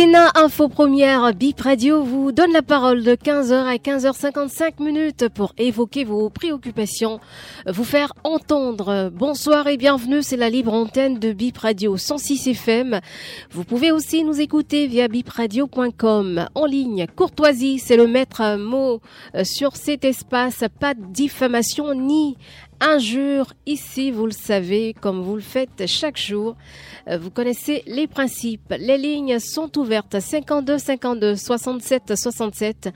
Bénin Info Première, Bip Radio vous donne la parole de 15h à 15h55 minutes pour évoquer vos préoccupations, vous faire entendre. Bonsoir et bienvenue, c'est la libre antenne de Bip Radio 106 FM. Vous pouvez aussi nous écouter via bipradio.com en ligne. Courtoisie, c'est le maître mot euh, sur cet espace. Pas de diffamation ni injure ici, vous le savez, comme vous le faites chaque jour. Euh, vous connaissez les principes. Les lignes sont ouvertes à 52 52 67 67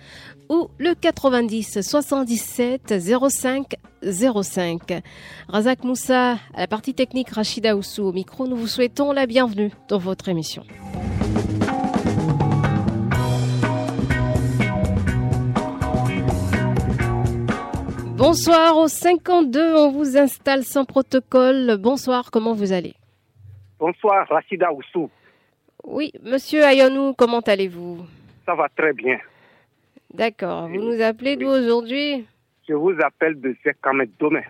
ou le 90 77 05 05. Razak Moussa, à la partie technique Rachida Oussou au micro, nous vous souhaitons la bienvenue dans votre émission. Bonsoir au 52, on vous installe sans protocole. Bonsoir, comment vous allez? Bonsoir, Rachida Oussou. Oui, monsieur Ayonou, comment allez-vous? Ça va très bien. D'accord, vous nous appelez d'où aujourd'hui? Je vous appelle de Zekamet Domé.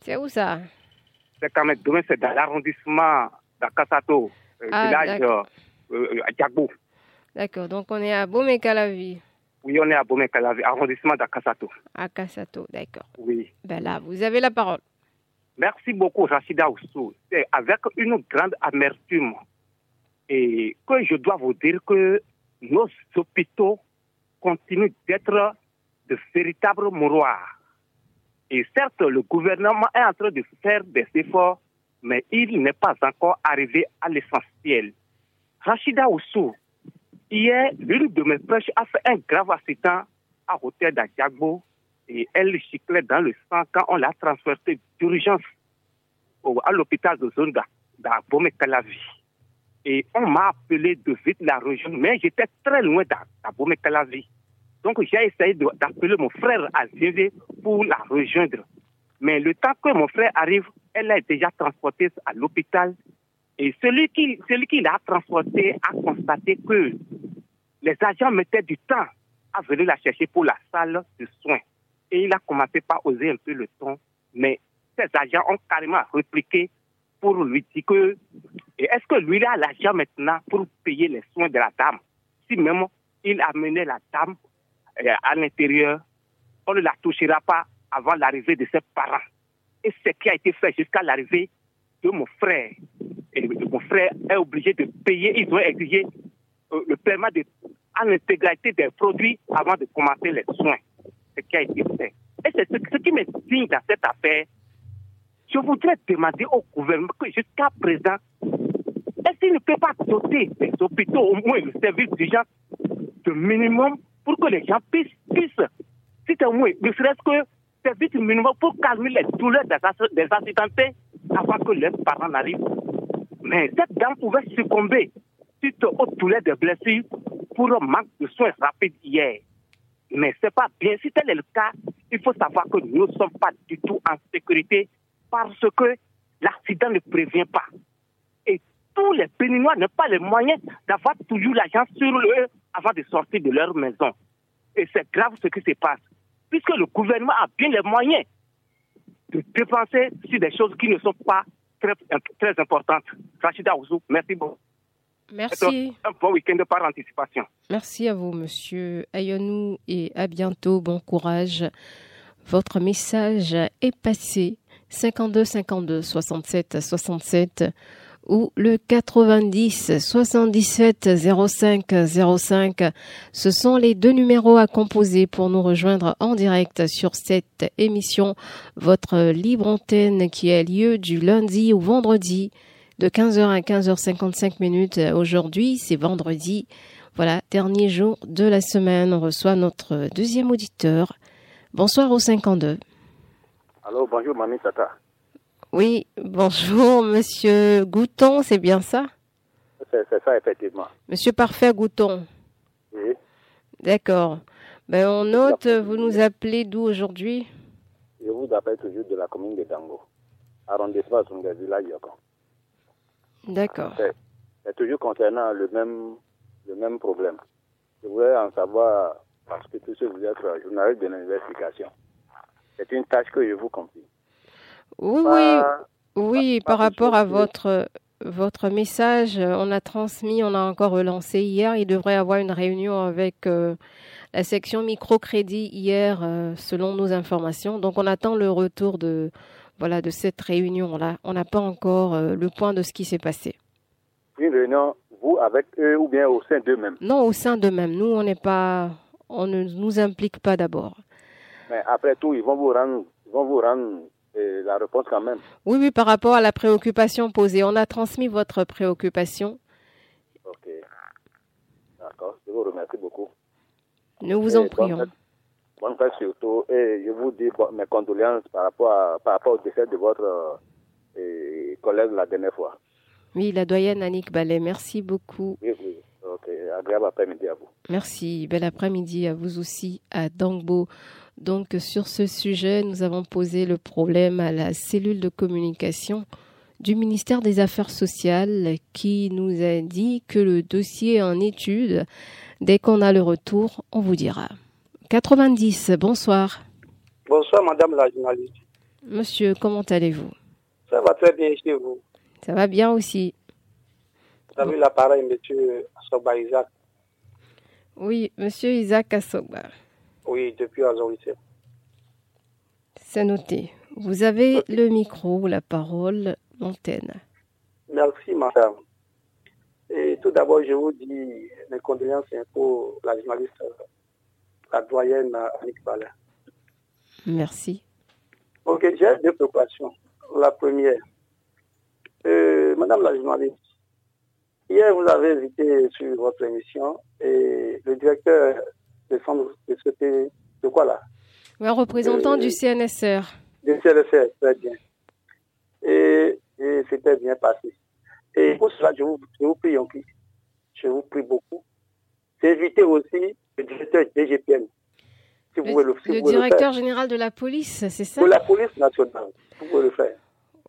C'est où ça? Zekamet Domé, c'est dans l'arrondissement d'Akasato, euh, Ah, village d'accord. euh, euh, à. D'accord, donc on est à Bomekalavi, Oui, on est à Bomekalavi, arrondissement d'Akasato. à Kassato, d'accord. Oui. Ben là, vous avez la parole. Merci beaucoup, Rachida Oussou. C'est avec une grande amertume et que je dois vous dire que nos hôpitaux continuent d'être de véritables mouroirs. Et certes, le gouvernement est en train de faire des efforts, mais il n'est pas encore arrivé à l'essentiel. Rachida Oussou, hier, l'une de mes proches a fait un grave accident à hôtel d'Adiagbo et elle giclait dans le sang quand on l'a transférée d'urgence à l'hôpital de zone d'Abomey-Calavi. Et on m'a appelé de vite la région, mais j'étais très loin d'Abomey-Calavi. Donc j'ai essayé d'appeler mon frère à Zévé pour la rejoindre. Mais le temps que mon frère arrive, elle est déjà transportée à l'hôpital. Et celui qui, celui qui l'a transportée a constaté que les agents mettaient du temps à venir la chercher pour la salle de soins. Et il a commencé par oser un peu le ton. Mais ces agents ont carrément répliqué pour lui dire que est-ce que lui a l'argent maintenant pour payer les soins de la dame? Si même il amenait la dame euh, à l'intérieur, on ne la touchera pas avant l'arrivée de ses parents. Et ce qui a été fait jusqu'à l'arrivée de mon frère. Mon frère est obligé de payer, ils ont exigé euh, le paiement de, l'intégralité des produits avant de commencer les soins. Ce qui a été fait. Et c'est ce, qui me digne dans cette affaire. Je voudrais demander au gouvernement que jusqu'à présent, est-ce qu'il ne peut pas doter des hôpitaux, au moins le service d'urgence, de minimum pour que les gens puissent, puissent si c'est au moins, ne serait-ce que service minimum pour calmer les douleurs des, des accidentés avant que leurs parents n'arrivent? Mais cette dame pouvait succomber suite aux douleurs des blessures pour un manque de soins rapides hier. Mais c'est pas bien. Si tel est le cas, il faut savoir que nous ne sommes pas du tout en sécurité parce que l'accident ne prévient pas. Et tous les Béninois n'ont pas les moyens d'avoir toujours l'argent sur eux avant de sortir de leur maison. Et c'est grave ce qui se passe. Puisque le gouvernement a bien les moyens de dépenser sur des choses qui ne sont pas très, très importantes. Rachida Ouzou, merci beaucoup. Merci. Un bon week-end par anticipation. Merci à vous, monsieur Ayonou, et à bientôt. Bon courage. Votre message est passé. 52 52 67 67 ou le 90 77 05 05. Ce sont les deux numéros à composer pour nous rejoindre en direct sur cette émission, votre libre antenne qui a lieu du lundi au vendredi de 15h à 15h55 minutes. Aujourd'hui, c'est vendredi. Voilà, dernier jour de la semaine. On reçoit notre deuxième auditeur. Bonsoir au 52. Allô, bonjour, Mamie Tata. Oui, bonjour, monsieur Gouton, c'est bien ça? C'est ça, effectivement. Monsieur Parfait Gouton. Oui. D'accord. Ben, on note, vous nous appelez d'où aujourd'hui? Je vous appelle toujours de la commune de Dango, arrondissement Sunga, village Yoko. D'accord. C'est toujours concernant le même, le même problème. Je voudrais en savoir, parce que tout ce que vous êtes journaliste de l'investigation, c'est une tâche que je vous confie. Oui, Pas- par rapport à votre, votre message, euh, on a transmis, on a encore relancé hier. Il devrait y avoir une réunion avec euh, la section microcrédit hier, euh, selon nos informations. Donc, on attend le retour de, voilà, de cette réunion-là. On n'a pas encore euh, le point de ce qui s'est passé. Une réunion, vous avec eux ou bien au sein d'eux-mêmes? Non, au sein d'eux-mêmes. Nous, on n'est pas, on ne nous implique pas d'abord. Mais après tout, ils vont vous rendre, ils vont vous rendre la réponse quand même. Oui, oui, par rapport à la préoccupation posée. On a transmis votre préoccupation. Ok. D'accord. Je vous remercie beaucoup. Nous vous Et en bonne prions. fête- Bonne fête surtout. Et je vous dis bon, mes condoléances par rapport, à- par rapport au décès de votre euh, collègue la dernière fois. Oui, la doyenne Annick Ballet, merci beaucoup. Oui, oui. Ok. Agréable après-midi à vous. Merci. Bel après-midi à vous aussi à Dangbo. Donc, sur ce sujet, nous avons posé le problème à la cellule de communication du ministère des Affaires sociales qui nous a dit que le dossier est en étude. Dès qu'on a le retour, on vous dira. 90, bonsoir. Bonsoir, madame la journaliste. Monsieur, comment allez-vous? Ça va très bien chez vous. Ça va bien aussi. Vous avez l'appareil, monsieur Soba Isaac. Oui, monsieur Isaac Assoba. Oui, depuis Azorité. C'est noté. Vous avez le micro, la parole, l'antenne. Merci, madame. Et tout d'abord, je vous dis mes condoléances pour la journaliste, la doyenne Annick Balin. Merci. Ok, j'ai deux préoccupations. La première, euh, madame la journaliste, hier vous avez invité sur votre émission et le directeur de de société, de quoi là? Un représentant du CNSR. de CLFR, très bien. Et, et c'était bien passé. Et pour cela, je vous, je vous prie, en plus, je vous prie beaucoup, d'éviter aussi le directeur DGPN. Si vous Le, pouvez le, si le vous directeur général de la police, c'est ça? Pour la police nationale, vous pouvez le faire.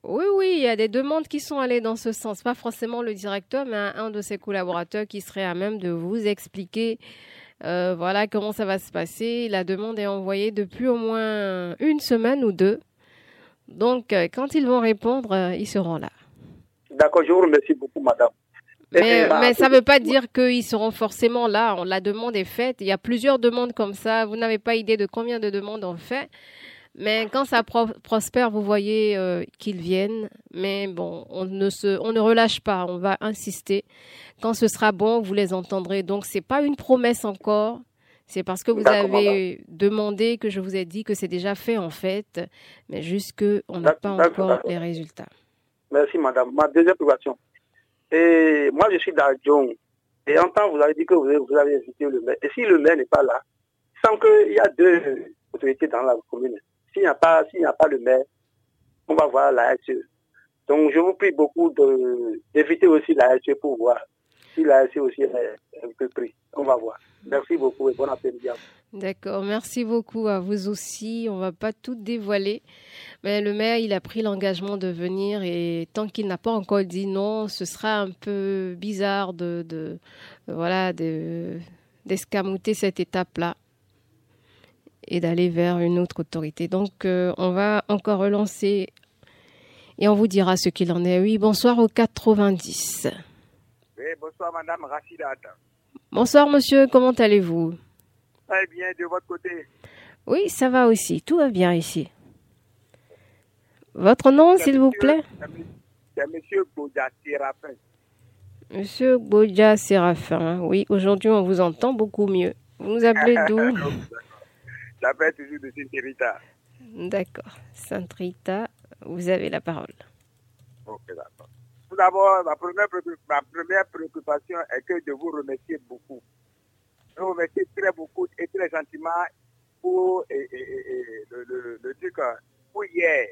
Oui, oui, il y a des demandes qui sont allées dans ce sens. Pas forcément le directeur, mais un, un de ses collaborateurs qui serait à même de vous expliquer euh, voilà comment ça va se passer. La demande est envoyée depuis au moins une semaine ou deux. Donc, euh, quand ils vont répondre, euh, ils seront là. D'accord, je vous remercie beaucoup, madame. Mais, mais ma- ça ne veut pas dire qu'ils seront forcément là. La demande est faite. Il y a plusieurs demandes comme ça. Vous n'avez pas idée de combien de demandes on fait. Mais quand ça pro- prospère, vous voyez euh, qu'ils viennent. Mais bon, on ne, se, on ne relâche pas. On va insister. Quand ce sera bon, vous les entendrez. Donc, ce n'est pas une promesse encore. C'est parce que vous avez demandé que je vous ai dit que c'est déjà fait en fait. Mais juste qu'on n'a pas encore les résultats. Merci, madame. Ma deuxième préoccupation. Et moi, je suis d'Adjon. Et en temps, vous avez dit que vous avez, vous avez invité le maire. Et si le maire n'est pas là, sans qu'il y a deux autorités dans la commune, s'il n'y a pas, s'il n'y a pas le maire, on va voir la SE. Donc, je vous prie beaucoup d'éviter aussi la SE pour voir si la SE aussi est un peu pris. On va voir. Merci beaucoup et bon après-midi. D'accord, merci beaucoup à vous aussi. On va pas tout dévoiler, mais le maire il a pris l'engagement de venir et tant qu'il n'a pas encore dit non, ce sera un peu bizarre de, de voilà de cette étape-là et d'aller vers une autre autorité. Donc euh, on va encore relancer et on vous dira ce qu'il en est. Oui, bonsoir au 90. Oui, bonsoir Madame Rachidata. Bonsoir monsieur, comment allez-vous? Très bien de votre côté? Oui, ça va aussi. Tout va bien ici. Votre nom, s'il vous monsieur- plaît? C'est monsieur- Boudja Séraphin. Monsieur Bodja Séraphin. Oui, aujourd'hui, on vous entend beaucoup mieux. Vous nous appelez d'où? J'appelle toujours de Saint-Hérita. D'accord. Sainte Rita, vous avez la parole. Ok, d'accord. Tout d'abord, ma première, préoccup- ma première préoccupation est que de vous remercier beaucoup. Je vous remercie très beaucoup et très gentiment pour et, et- et- et le, le, le truc, euh, pour hier.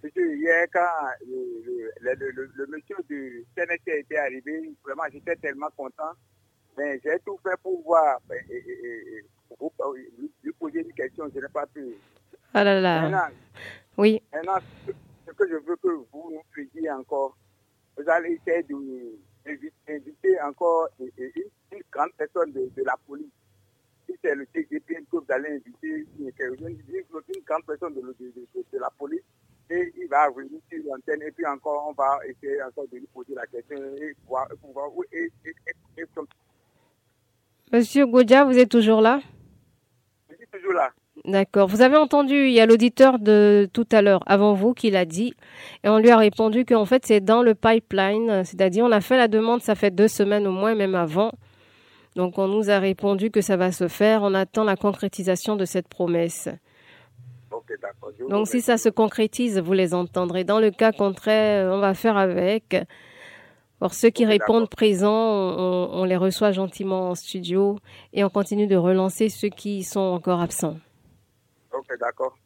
Parce que hier, quand le, le, monsieur du CNSC était arrivé, vraiment, j'étais tellement content. Mais j'ai tout fait pour voir, ben, vous- lui, poser une question, je n'ai pas pu. Ah là là. Maintenant, Oui. maintenant, ce que je veux que vous nous faisiez encore, vous allez essayer d'inviter encore une, grande personne de, de la police. Si c'est le TGP que vous allez inviter, une, grande personne de, de- de- la police, et il va venir sur l'antenne, et puis encore, on va essayer encore de lui poser la question et voir, et pouvoir, et, et, et- Monsieur Godja, vous êtes toujours là toujours là. D'accord. Vous avez entendu, il y a l'auditeur de tout à l'heure, avant vous, qui l'a dit, et on lui a répondu qu'en fait, c'est dans le pipeline, c'est-à-dire on a fait la demande, ça fait deux semaines au moins, même avant. Donc on nous a répondu que ça va se faire, on attend la concrétisation de cette promesse. Donc si ça se concrétise, vous les entendrez. Dans le cas contraire, on va faire avec. Pour ceux qui répondent présents, on, on les reçoit gentiment en studio et on continue de relancer ceux qui sont encore absents. Ok, d'accord.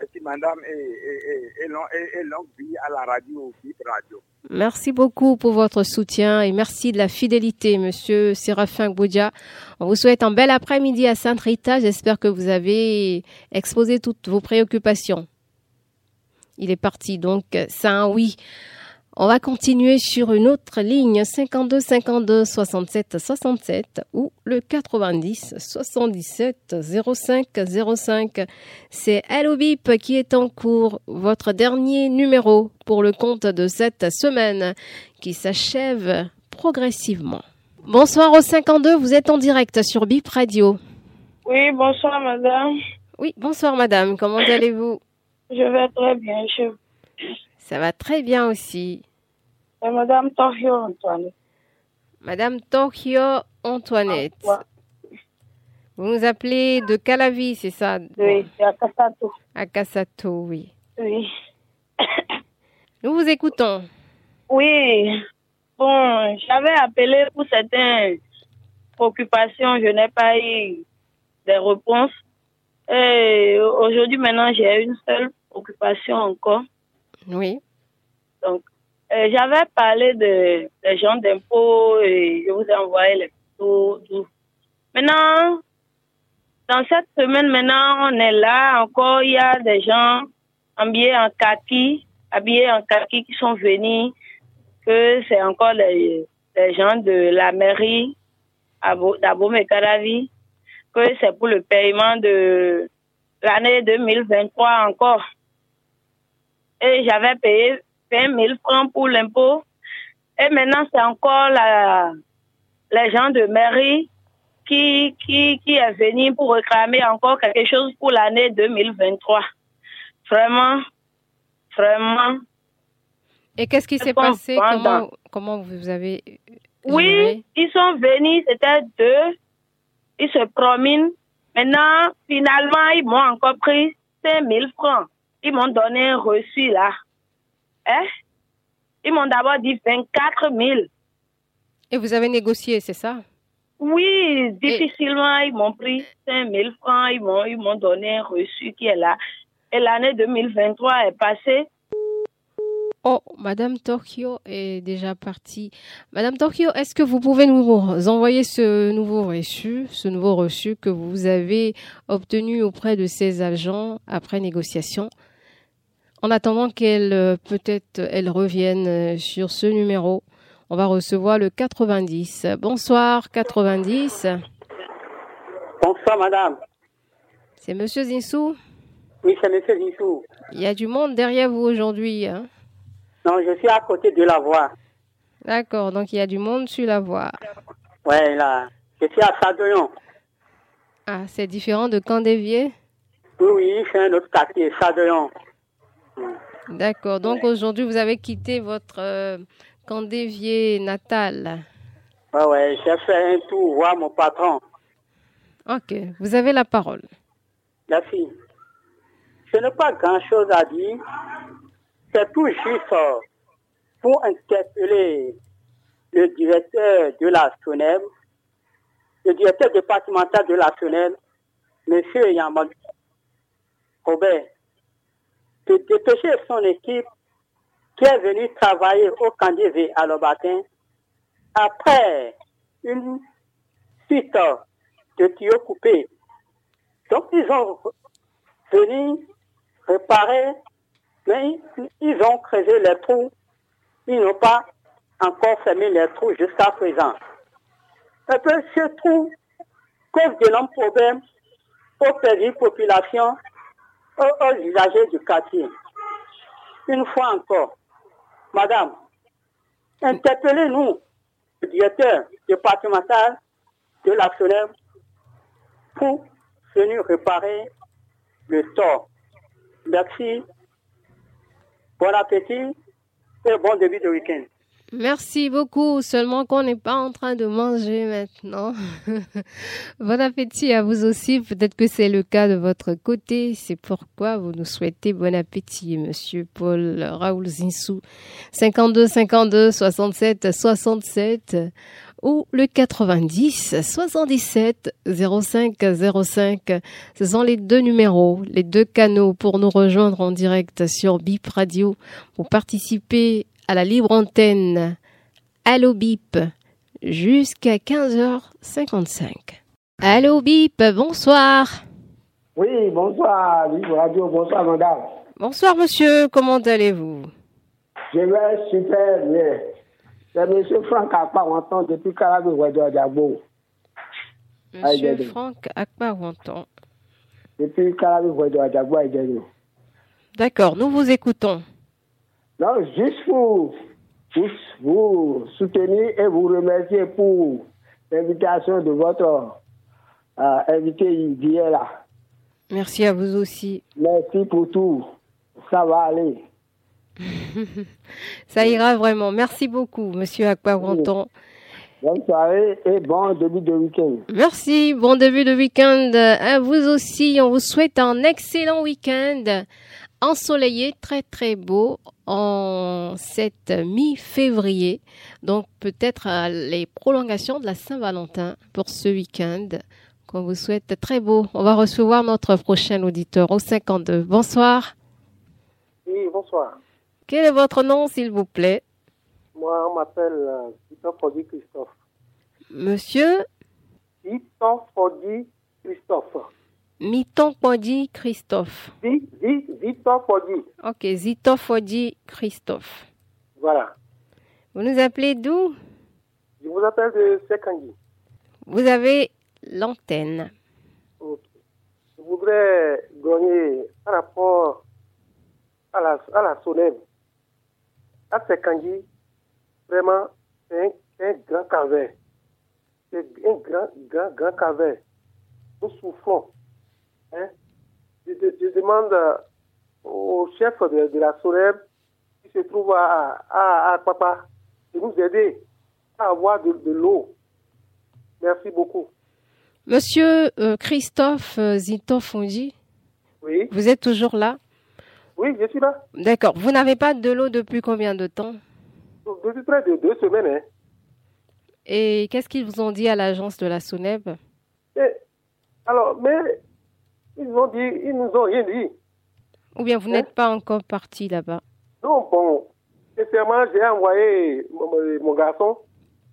Merci, madame, et, et, et, et, long- et- et longue vie à la radio, Radio. Merci beaucoup pour votre soutien et merci de la fidélité, Monsieur Séraphin Gboudia. On vous souhaite un bel après-midi à Sainte-Rita. J'espère que vous avez exposé toutes vos préoccupations. Il est parti, donc c'est un oui. On va continuer sur une autre ligne 52 52 67 67 ou le 90 77 05 05. C'est Hello Bip qui est en cours, votre dernier numéro pour le compte de cette semaine qui s'achève progressivement. Bonsoir au 52, vous êtes en direct sur Bip Radio. Oui, bonsoir madame. Oui, bonsoir madame, comment allez-vous? Je vais très bien. Je... Ça va très bien aussi. Madame Torrio Antoine. Madame Tokyo Antoinette. Ah, Vous nous appelez de Calavi, c'est ça? Oui, c'est à Kassato. À oui. Oui. Nous vous écoutons. Oui. Bon, j'avais appelé pour certaines préoccupations. Je n'ai pas eu des réponses. Et aujourd'hui, maintenant, j'ai une seule préoccupation encore. Oui. Donc, euh, j'avais parlé de, des gens d'impôts et je vous ai envoyé les photos. Maintenant, dans cette semaine, maintenant, on est là. Encore, il y a des gens habillés en kaki, habillés en kaki qui sont venus, que c'est encore les, les gens de la mairie d'Abomey Karavi, que c'est pour le paiement de l'année 2023 encore. Et j'avais payé 20 000 francs pour l'impôt. Et maintenant, c'est encore la, les gens de mairie qui, qui, qui est venu pour réclamer encore quelque chose pour l'année 2023. Vraiment, vraiment. Et qu'est-ce qui s'est passé? pas comment, comment vous avez Oui, ils sont venus, c'était deux. Ils se promènent. Maintenant, finalement, ils m'ont encore pris 5 000 francs. Ils m'ont donné un reçu là. Hein? Ils m'ont d'abord dit 24 000. Et vous avez négocié, c'est ça? Oui, difficilement, ils m'ont pris 5 000 francs. Ils m'ont, ils m'ont donné un reçu qui est là. Et l'année 2023 est passée. Oh, Madame Tokyo est déjà partie. Madame Tokyo, est-ce que vous pouvez nous envoyer ce nouveau reçu, ce nouveau reçu que vous avez obtenu auprès de ces agents après négociation? En attendant qu'elle euh, peut-être elle revienne euh, sur ce numéro, on va recevoir le 90. Bonsoir 90. Bonsoir, madame. C'est Monsieur Zinsou. Oui, c'est monsieur Zissou. Il y a du monde derrière vous aujourd'hui. hein? Non, je suis à côté de la voie. D'accord, donc il y a du monde sur la voie. Ouais, là. Je suis à Sadoyon. Ah, c'est différent de Candévier? Oui, oui, c'est un autre quartier, Sadoyon. D'accord, donc aujourd'hui vous avez quitté votre euh, Candévier natal. Ouais, ouais, j'ai fait un tour voir mon patron. Ok, vous avez la parole. Merci. Je n'ai pas grand-chose à dire. C'est tout juste euh, pour interpeller le directeur de la SONEM, le directeur départemental de la SONEM, M. Yamal Robert, de dépêcher son équipe qui est venue travailler au Candévé à Lobatin après une suite de tuyaux coupés. Donc, ils ont venir réparer, mais ils ont creusé les trous. Ils n'ont pas encore fermé les trous jusqu'à présent. Et puis, ce trou cause d'énormes problèmes aux petites populations, aux, usagers du quartier. Une fois encore, Madame, interpellez-nous, le directeur départemental de la FENEB, pour venir réparer le tort. Merci, bon appétit et bon début de week-end. Merci beaucoup, seulement qu'on n'est pas en train de manger maintenant. bon appétit à vous aussi, peut-être que c'est le cas de votre côté, c'est pourquoi vous nous souhaitez bon appétit, monsieur Paul Raoul Zinsou. 52 52 67 67 ou le 90 77 05 05. Ce sont les deux numéros, les deux canaux pour nous rejoindre en direct sur Bip Radio pour participer à la libre antenne Allo Bip jusqu'à 15h55. Allo Bip, bonsoir. Oui, bonsoir, Libre Radio, bonsoir, madame. Bonsoir, monsieur, comment allez-vous? Je vais super bien. C'est monsieur Franck Akpawanton depuis Carabi, Ouedo Diabo. Monsieur Aïe, Franck Akpawanton. Depuis Carabi, Ouedo Diabo, D'accord, nous vous écoutons. Non, juste pour vous, vous soutenir et vous remercier pour l'invitation de votre euh, invité d'hier là. Merci à vous aussi. Merci pour tout. Ça va aller. Ça ira vraiment. Merci beaucoup, monsieur Akpawanton. Bonne soirée et bon début de week-end. Merci, bon début de week-end à vous aussi. On vous souhaite un excellent week-end ensoleillé, très très beau en cette mi-février. Donc peut-être euh, les prolongations de la Saint-Valentin pour ce week-end qu'on vous souhaite très beau. On va recevoir notre prochain auditeur au 52. Bonsoir. Oui, bonsoir. Quel est votre nom, s'il vous plaît? Moi, on m'appelle euh, Victor Fodi Christophe. Monsieur? Victor Fodi Christophe. Miton Podi Christophe. Victor Fodi. Ok, Zito Fodi Christophe. Voilà. Vous nous appelez d'où? Je vous appelle de Sekandi. Vous avez l'antenne. Ok. Je voudrais gagner par rapport à la, à la. À Sekandi, vraiment, c'est un, un grand caverne. C'est un grand, grand, grand caverne. Nous souffrons. Hein? Je, je- je demande au chef de, de la Sonève qui se trouve à, à, à Papa de nous aider à avoir de, de l'eau. Merci beaucoup. Monsieur euh, Christophe euh, Zito Fondi, Oui, vous êtes toujours là? Oui, je suis là. D'accord. Vous n'avez pas de l'eau depuis combien de temps? Depuis près de deux semaines. Hein. Et qu'est-ce qu'ils vous ont dit à l'agence de la SONEB? Et, alors, mais ils nous ont dit, ils nous ont rien dit. Ou bien vous n'êtes pas encore parti là-bas Donc, bon, sincèrement, j'ai envoyé mon, garçon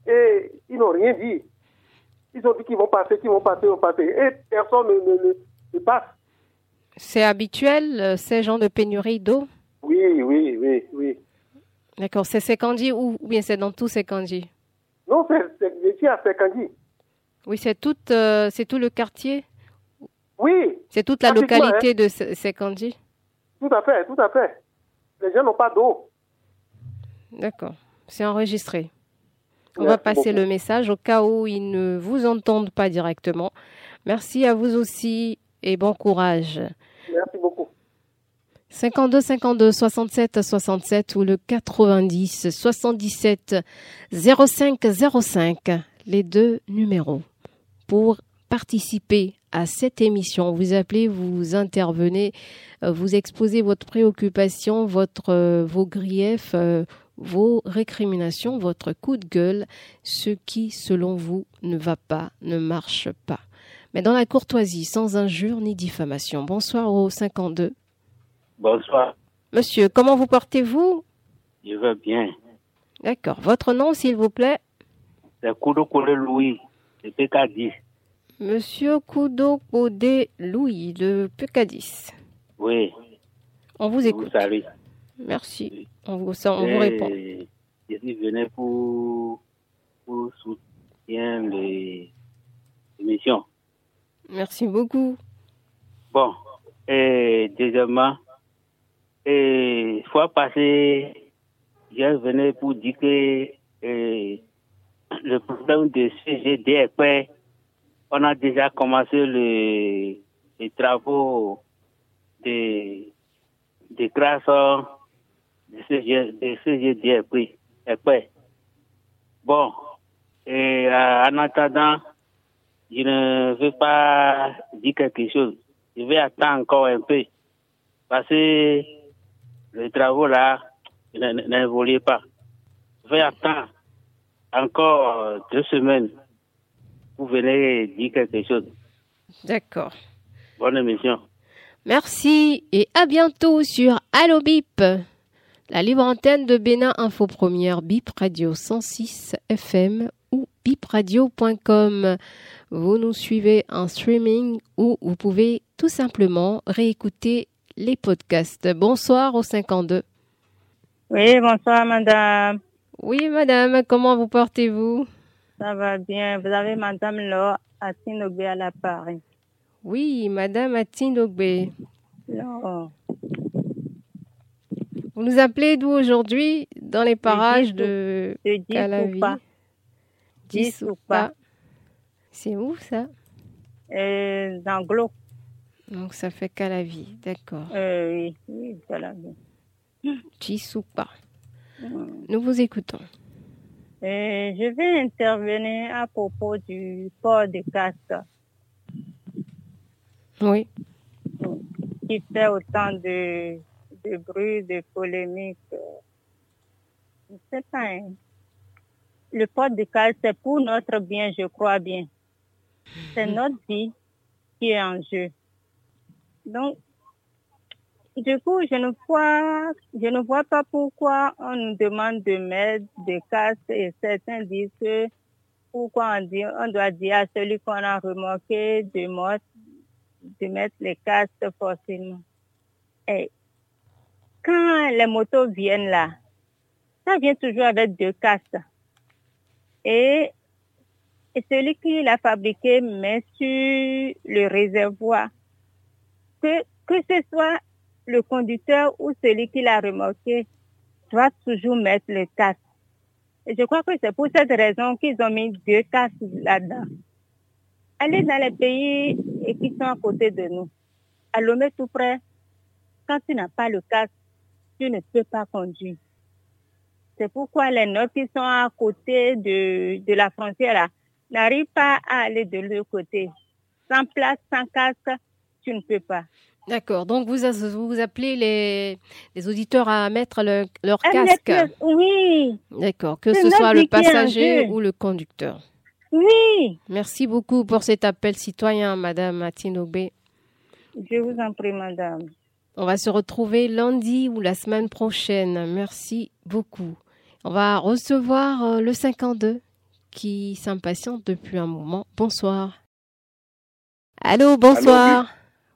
et ils n'ont rien dit. Ils ont dit qu'ils vont passer, qu'ils vont passer, qu'ils vont passer. Et personne ne, ne, ne- passe. C'est habituel, euh, ces gens de pénurie d'eau? Oui, oui, oui, oui. D'accord. C'est Sekandi ou, ou bien c'est dans tout Sekandi Non, c'est, suis à Sekandi. Oui, c'est tout, euh, c'est tout le quartier? Oui, C'est toute la localité de Se- Sekandi tout à fait, tout à fait. Les gens n'ont pas d'eau. D'accord. C'est enregistré. On Merci va passer beaucoup. le message au cas où ils ne vous entendent pas directement. Merci à vous aussi et bon courage. Merci beaucoup. 52 52 67 67 ou le 90 77 05 05 les deux numéros pour participer à cette émission. Vous appelez, vous intervenez, euh, vous exposez votre préoccupation, votre euh, vos griefs, euh, vos récriminations, votre coup de gueule, ce qui selon vous ne va pas, ne marche pas. Mais dans la courtoisie, sans injure ni diffamation. Bonsoir au 52. Bonsoir, Monsieur, comment vous portez-vous? Je vais bien. D'accord. Votre nom, s'il vous plaît? C'est Louis, de PK10. Monsieur Kudo Kodé Louis de Pecadis. Oui. On vous écoute. Vous salue. Merci. On vous, on vous répond. Je suis venu pour, pour soutenir les émissions. Merci beaucoup. Bon, et deuxièmement, et fois passée, je venais pour dire que le problème de CGDFP, on a déjà commencé le- les travaux de, de création de, CGDFP. FP. Bon, et euh, en attendant, je ne veux pas dire quelque chose. Je vais attendre encore un peu. Parce que les travaux là n'évoluent pas. Je vais attendre encore deux semaines. Vous venez dire quelque chose. D'accord. Bonne émission. Merci et à bientôt sur Allo Bip, la libre antenne de Bénin Info Première Bip Radio 106 FM ou bipradio.com. Vous nous suivez en streaming ou vous pouvez tout simplement réécouter les podcasts. Bonsoir au 52. Oui, bonsoir madame. Oui, madame, comment vous portez-vous? Ça va bien. Vous avez madame Laure Atinogbe à l'appareil. Oui, madame Atinogbe. Laure. Vous nous appelez d'où aujourd'hui Dans les parages de De Calavi? Dissoupa. Dissoupa. C'est où ça? Euh, dans Glo. Donc ça fait Calavi, d'accord. Euh, oui, oui, voilà. Dissoupa. Mm. Nous vous écoutons. Euh, je vais intervenir à propos du port de casque Oui. qui fait autant de, de bruit, de polémiques. Je sais pas. hein. Le port de casque, c'est pour notre bien, je crois bien. C'est notre vie qui est en jeu. Donc, du coup, je ne vois, je ne vois pas pourquoi on nous demande de mettre des casques et certains disent que pourquoi on, dit, on doit dire à celui qu'on a remorqué de, mettre- de mettre les casques forcément. Et quand les motos viennent là, ça vient toujours avec deux casques. Et, et celui qui l'a fabriqué met sur le réservoir que ce soit le conducteur ou celui qui l'a remorqué doit toujours mettre le casque. Et je crois que c'est pour cette raison qu'ils ont mis deux casques là-dedans. Allez dans les pays qui sont à côté de nous. À Lomé tout près, quand tu n'as pas le casque, tu ne peux pas conduire. C'est pourquoi les nôtres qui sont à côté de, de la frontière n'arrivent pas à aller de l'autre côté. Sans place, sans casque, tu ne peux pas. D'accord. Donc vous, vous appelez les, les auditeurs à mettre le- leur À casque. mettre- Oui, D'accord. Que ce soit le passager ou le conducteur. oui. Merci beaucoup pour cet appel citoyen, Madame Atinobe. Je vous en prie, madame. On va se retrouver lundi ou la semaine prochaine. Merci beaucoup. On va recevoir euh, le 52 qui s'impatiente depuis un moment. Bonsoir. Allô, bonsoir.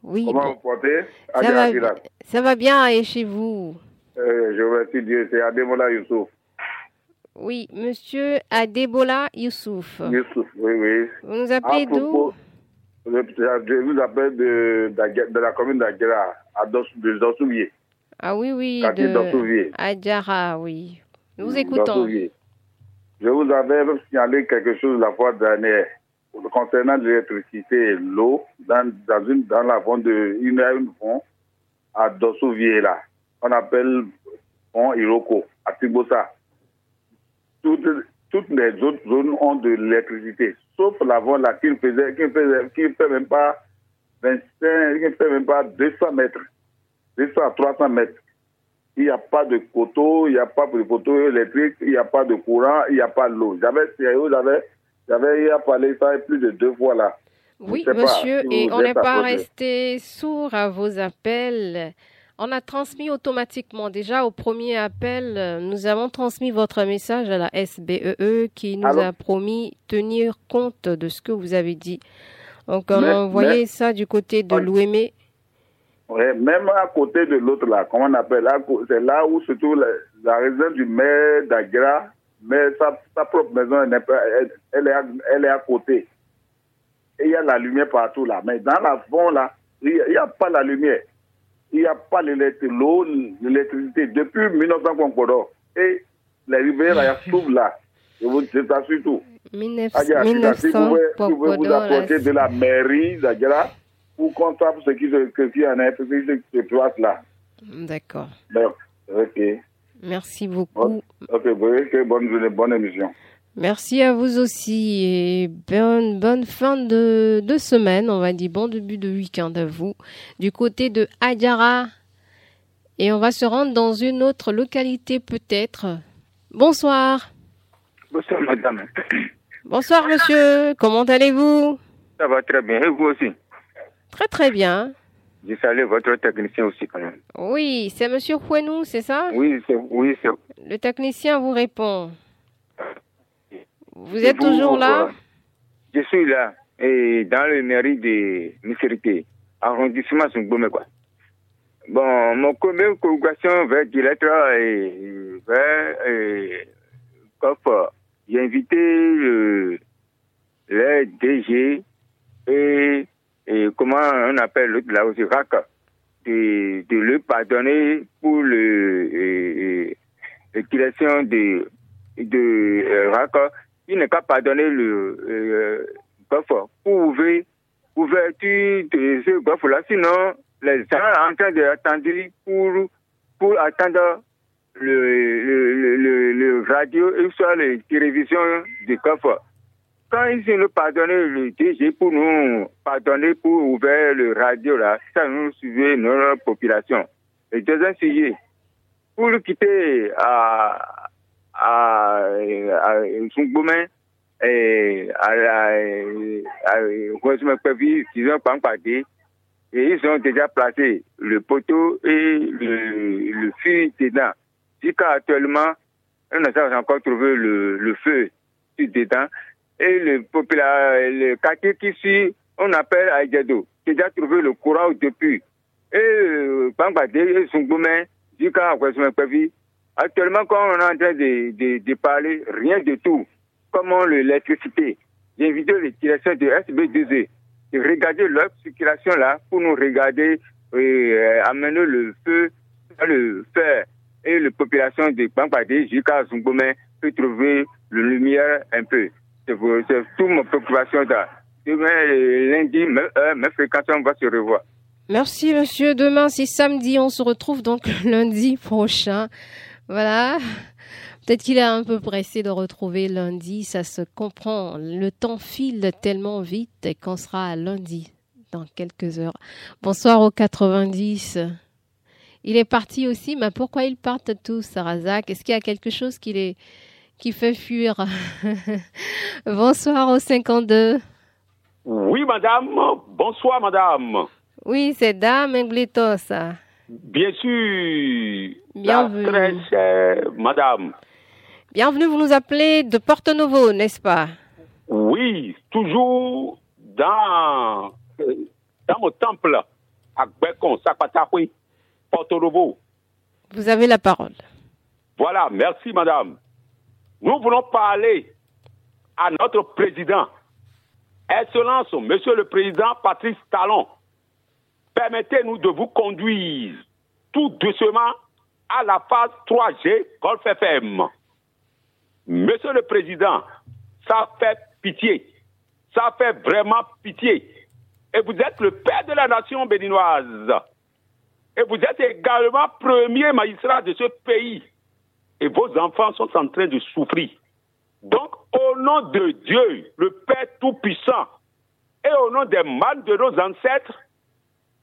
Oui, Comment vous portez? Ça, va, ça va bien et chez vous? Euh, Je remercie Dieu, c'est Ademola Youssouf. Oui, monsieur Adebola Youssouf. Youssouf, oui, oui. Vous nous appelez d'où? je, vous appelle de, la commune Dos, de Dossouvier. Ah oui, oui, Quartier de. Adjara, oui. Nous Mm, écoutons. Dossouvier. Je vous avais signalé quelque chose la fois dernière concernant l'électricité et l'eau dans, une, dans la vente de une à une fond à Dossouvier là. On appelle pont Iroko, à Tibosa. Toutes, toutes les autres zones ont de l'électricité, sauf la vente là qui ne faisait, qui faisait, qui fait même pas 25, qui fait même pas 200 mètres, 200 à 300 mètres. Il n'y a pas de coteau, il n'y a pas de poteau électrique, il n'y a pas de courant, il n'y a pas d'eau. J'avais, j'avais, j'avais hier parlé ça plus de deux fois là. Oui, monsieur, si et on n'est pas resté sourd à vos appels. On a transmis automatiquement. Déjà, au premier appel, nous avons transmis votre message à la SBEE E qui nous Allô? a promis tenir compte de ce que vous avez dit. Donc, on Mais- a envoyé mais- ça du côté de l'OME Ouais, même à côté de l'autre là, comment on appelle, c'est là où se trouve la, la résidence du maire d'Agra, mais sa, sa, propre maison, elle, elle, elle, est à, elle est à côté. Et il y a la lumière partout là. Mais dans la fond là, il n'y a, pas la lumière. Il n'y a pas l'eau, l'électricité depuis 1900 Concordor. Et les rivières s'ouvrent là. Je vous t'assure tout. 1900, si vous pouvez, si vous, pouvez vous approcher de la mairie d'Agra pour qu'on sache ce qui, en est, ce qui se passe là. D'accord. Ok. Merci beaucoup. Ok, bonne journée, bonne émission. Merci à vous aussi et bonne, bonne fin de, de semaine, on va dire bon début de week-end à vous. Du côté de Adjara, et on va se rendre dans une autre localité peut-être. Bonsoir. Bonsoir madame. Bonsoir monsieur, comment allez-vous? Ça va très bien, et vous aussi? Très très bien. Je salue votre technicien aussi quand même. Oui, c'est monsieur Fouenou, c'est ça? Oui, c'est oui, c'est Le technicien vous répond. Vous êtes vous, toujours là? Je suis là, et dans le mairie de Misérité, arrondissement Sungbome, quoi. Bon, mon commun congrégation vers Dilettre et vers et, j'ai invité le, les DG et, et, comment on appelle l'autre là aussi, de, de le pardonner pour le, de, de euh, RAC il n'est qu'à pardonner le euh, pour ouvrir ouverture de ce golfe-là. Sinon, les gens sont en train d'attendre pour, pour attendre le, le, le, le, radio et soit les télévisions du golfe. Ils ont pardonné le DG pour nous pardonner pour ouvrir le radio là, ça nous suivait notre population. Le deuxième sujet, pour le quitter à à, à et à la et ils ont déjà placé le poteau et le, le fil dedans. Jusqu'à actuellement, on n'a pas encore trouvé le feu dedans. Et le, le quartier qui suit, on appelle Aïdjado. déjà trouvé le courant depuis. Et Bangbadé et Sungboumen, jusqu'à Actuellement, quand on est en train de, de, de parler, rien de tout. Comment l'électricité? J'ai invité les directions de SB2E de regarder leur circulation là pour nous regarder et euh, amener le feu, le fer et la population de Bangladé jusqu'à Zungbome peut trouver la lumière un peu. C'est toute ma préoccupation. Demain, lundi, même fréquence, on va se revoir. Merci, monsieur. Demain, c'est samedi. On se retrouve donc lundi prochain. Voilà. Peut-être qu'il est un peu pressé de retrouver lundi, ça se comprend. Le temps file tellement vite qu'on sera à lundi dans quelques heures. Bonsoir aux 90. Il est parti aussi, mais pourquoi ils partent tous, Sarazak Est-ce qu'il y a quelque chose qui, les, qui fait fuir Bonsoir aux 52. Oui, madame. Bonsoir, madame. Oui, c'est Dame Ingletos. Bien sûr. Bienvenue. Très chère madame. Bienvenue, vous nous appelez de Porto Novo, n'est-ce pas? Oui, toujours dans, dans mon temple à Bekon, Sakpatakoui, Porto Novo. Vous avez la parole. Voilà, merci madame. Nous voulons parler à notre président, Excellence, Monsieur le Président Patrice Talon. Permettez-nous de vous conduire tout doucement à la phase 3G Golf FM. Monsieur le Président, ça fait pitié. Ça fait vraiment pitié. Et vous êtes le père de la nation béninoise. Et vous êtes également premier magistrat de ce pays. Et vos enfants sont en train de souffrir. Donc, au nom de Dieu, le Père Tout-Puissant, et au nom des mâles de nos ancêtres,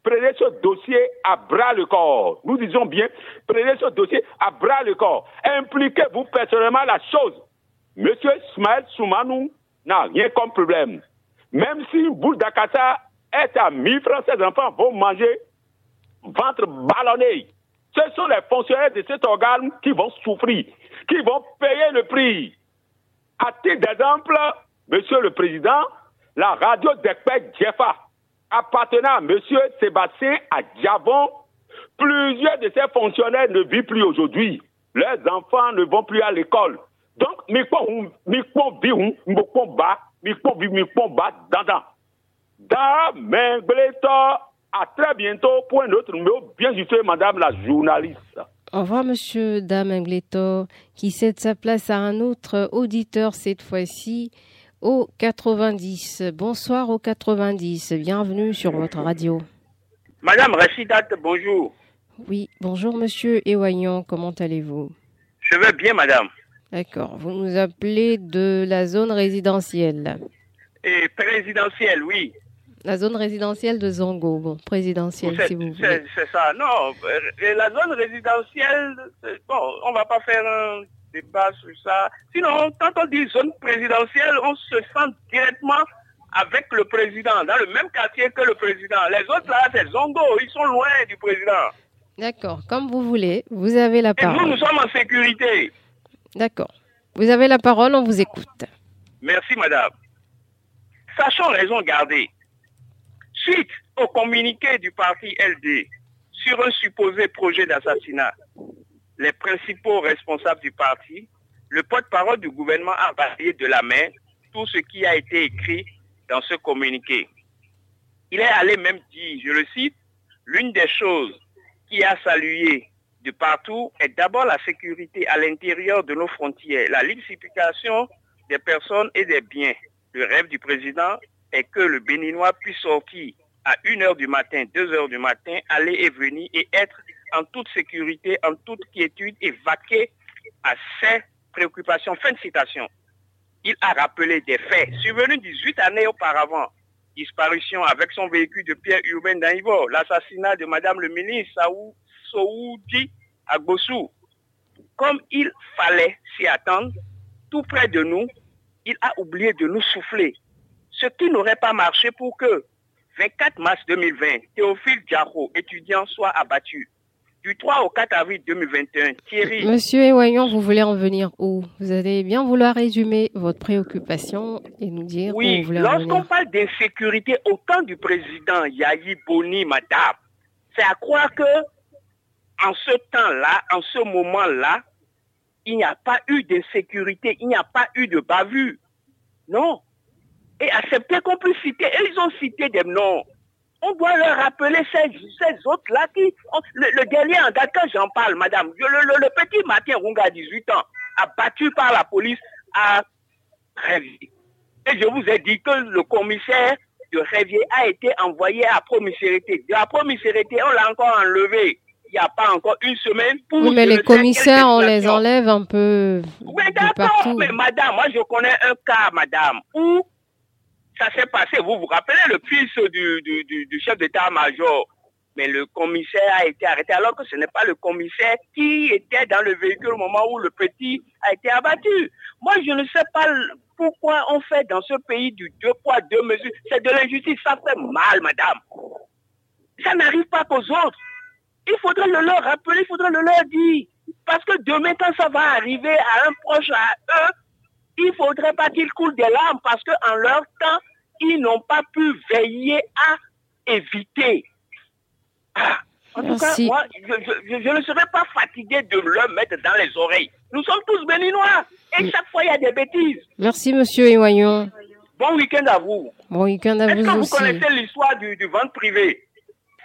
prenez ce dossier à bras le corps. Nous disons bien, prenez ce dossier à bras le corps. Impliquez-vous personnellement la chose. Monsieur Ismaël Soumanou n'a rien comme problème. Même si boule d'Akassa est à 1000 francs, ses enfants vont manger ventre ballonné. Ce sont les fonctionnaires de cet organe qui vont souffrir, qui vont payer le prix. À titre d'exemple, Monsieur le Président, la radio d'Ekpek Jefa appartenant à M. Sébastien Adjavon, plusieurs de ces fonctionnaires ne vivent plus aujourd'hui. Leurs enfants ne vont plus à l'école. Donc, Mikpon Vihun, Mbokon Ba, Mikpon Vi, Mikpon Ba, Dandan. À très bientôt pour un autre numéro, bien juste, madame la journaliste. Au revoir, monsieur Dame Ingleto, qui cède sa place à un autre auditeur cette fois-ci au 90. Bonsoir au 90. Bienvenue sur votre radio. Madame Rachidat, bonjour. Oui, bonjour, monsieur Ewayon. Comment allez-vous? Je vais bien, madame. D'accord. Vous nous appelez de la zone résidentielle. Et présidentielle, oui. La zone résidentielle de Zongo, bon, présidentielle si vous voulez. C'est ça, non. Et la zone résidentielle, bon, on va pas faire un débat sur ça. Sinon, quand on dit zone présidentielle, on se sent directement avec le président, dans le même quartier que le président. Les autres là, c'est Zongo, ils sont loin du président. D'accord, comme vous voulez, vous avez la Et parole. nous, nous sommes en sécurité. D'accord. Vous avez la parole, on vous écoute. Merci, madame. Sachons raison garder. Suite au communiqué du parti LD sur un supposé projet d'assassinat, les principaux responsables du parti, le porte-parole du gouvernement a balayé de la main tout ce qui a été écrit dans ce communiqué. Il est allé même dire, je le cite, l'une des choses qui a salué de partout est d'abord la sécurité à l'intérieur de nos frontières, la libre circulation des personnes et des biens. Le rêve du président est que le Béninois puisse sortir à 1h du matin, 2h du matin, aller et venir et être en toute sécurité, en toute quiétude et vaquer à ses préoccupations. Fin de citation. Il a rappelé des faits survenus 18 années auparavant. Disparition avec son véhicule de pierre urbaine d'Aïvo, l'assassinat de Madame le ministre Saou Soudi Agbossou. Comme il fallait s'y attendre, tout près de nous, il a oublié de nous souffler. Ce qui n'aurait pas marché pour que 24 mars 2020, Théophile Diaro, étudiant, soit abattu. Du 3 au 4 avril 2021, Thierry. Monsieur Ewayon, vous voulez en venir où? Vous allez bien vouloir résumer votre préoccupation et nous dire où Oui, vous voulez en lorsqu'on parle d'insécurité au temps du président Yahi Boni, madame, c'est à croire que en ce temps-là, en ce moment-là, il n'y a pas eu d'insécurité, il n'y a pas eu de bavure. Non. Et accepter qu'on puisse citer, et ils ont cité des noms. On doit leur rappeler ces, ces autres-là qui... le, le dernier en date, quand j'en parle, madame, le, le- le petit Martin Runga, 18 ans, abattu par la police à Révier. Et je vous ai dit que le commissaire de Révier a été envoyé à Promisérité. De la Promisérité, on l'a encore enlevé. Il n'y a pas encore une semaine pour... Oui, mais les commissaires, on les enlève un peu Oui, de d'accord, mais madame, moi je connais un cas, madame, où ça s'est passé. Vous vous rappelez le fils du, chef d'état-major? Mais le commissaire a été arrêté alors que ce n'est pas le commissaire qui était dans le véhicule au moment où le petit a été abattu. Moi, je ne sais pas pourquoi on fait dans ce pays du deux poids, deux mesures. C'est de l'injustice, ça fait mal, madame. Ça n'arrive pas qu'aux autres. Il faudrait le leur rappeler, il faudrait le leur dire. Parce que demain, quand ça va arriver à un proche, à eux, il faudrait pas qu'ils coulent des larmes parce qu'en leur temps, n'ont pas pu veiller à éviter. Ah, en tout cas, moi, je, je- je- je ne serais pas fatigué de leur mettre dans les oreilles. Nous sommes tous béninois et chaque fois, il y a des bêtises. Merci, monsieur Ewayon. Bon week-end à vous. Bon week-end à Est-ce vous que vous aussi. connaissez l'histoire du, du ventre privé?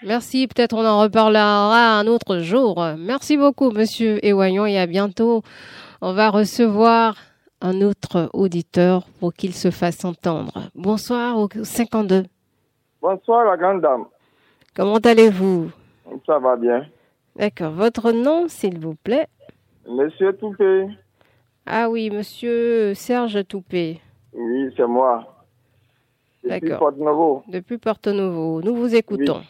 Merci, peut-être on en reparlera un autre jour. Merci beaucoup, monsieur Ewayon, et à bientôt. On va recevoir un autre auditeur pour qu'il se fasse entendre. Bonsoir au 52. Bonsoir, la grande dame. Comment allez-vous? Ça va bien. D'accord. Votre nom, s'il vous plaît? Monsieur Toupé. Ah oui, monsieur Serge Toupé. Oui, c'est moi. Depuis D'accord. Porte-Novo. Depuis Porto Novo. Nous vous écoutons.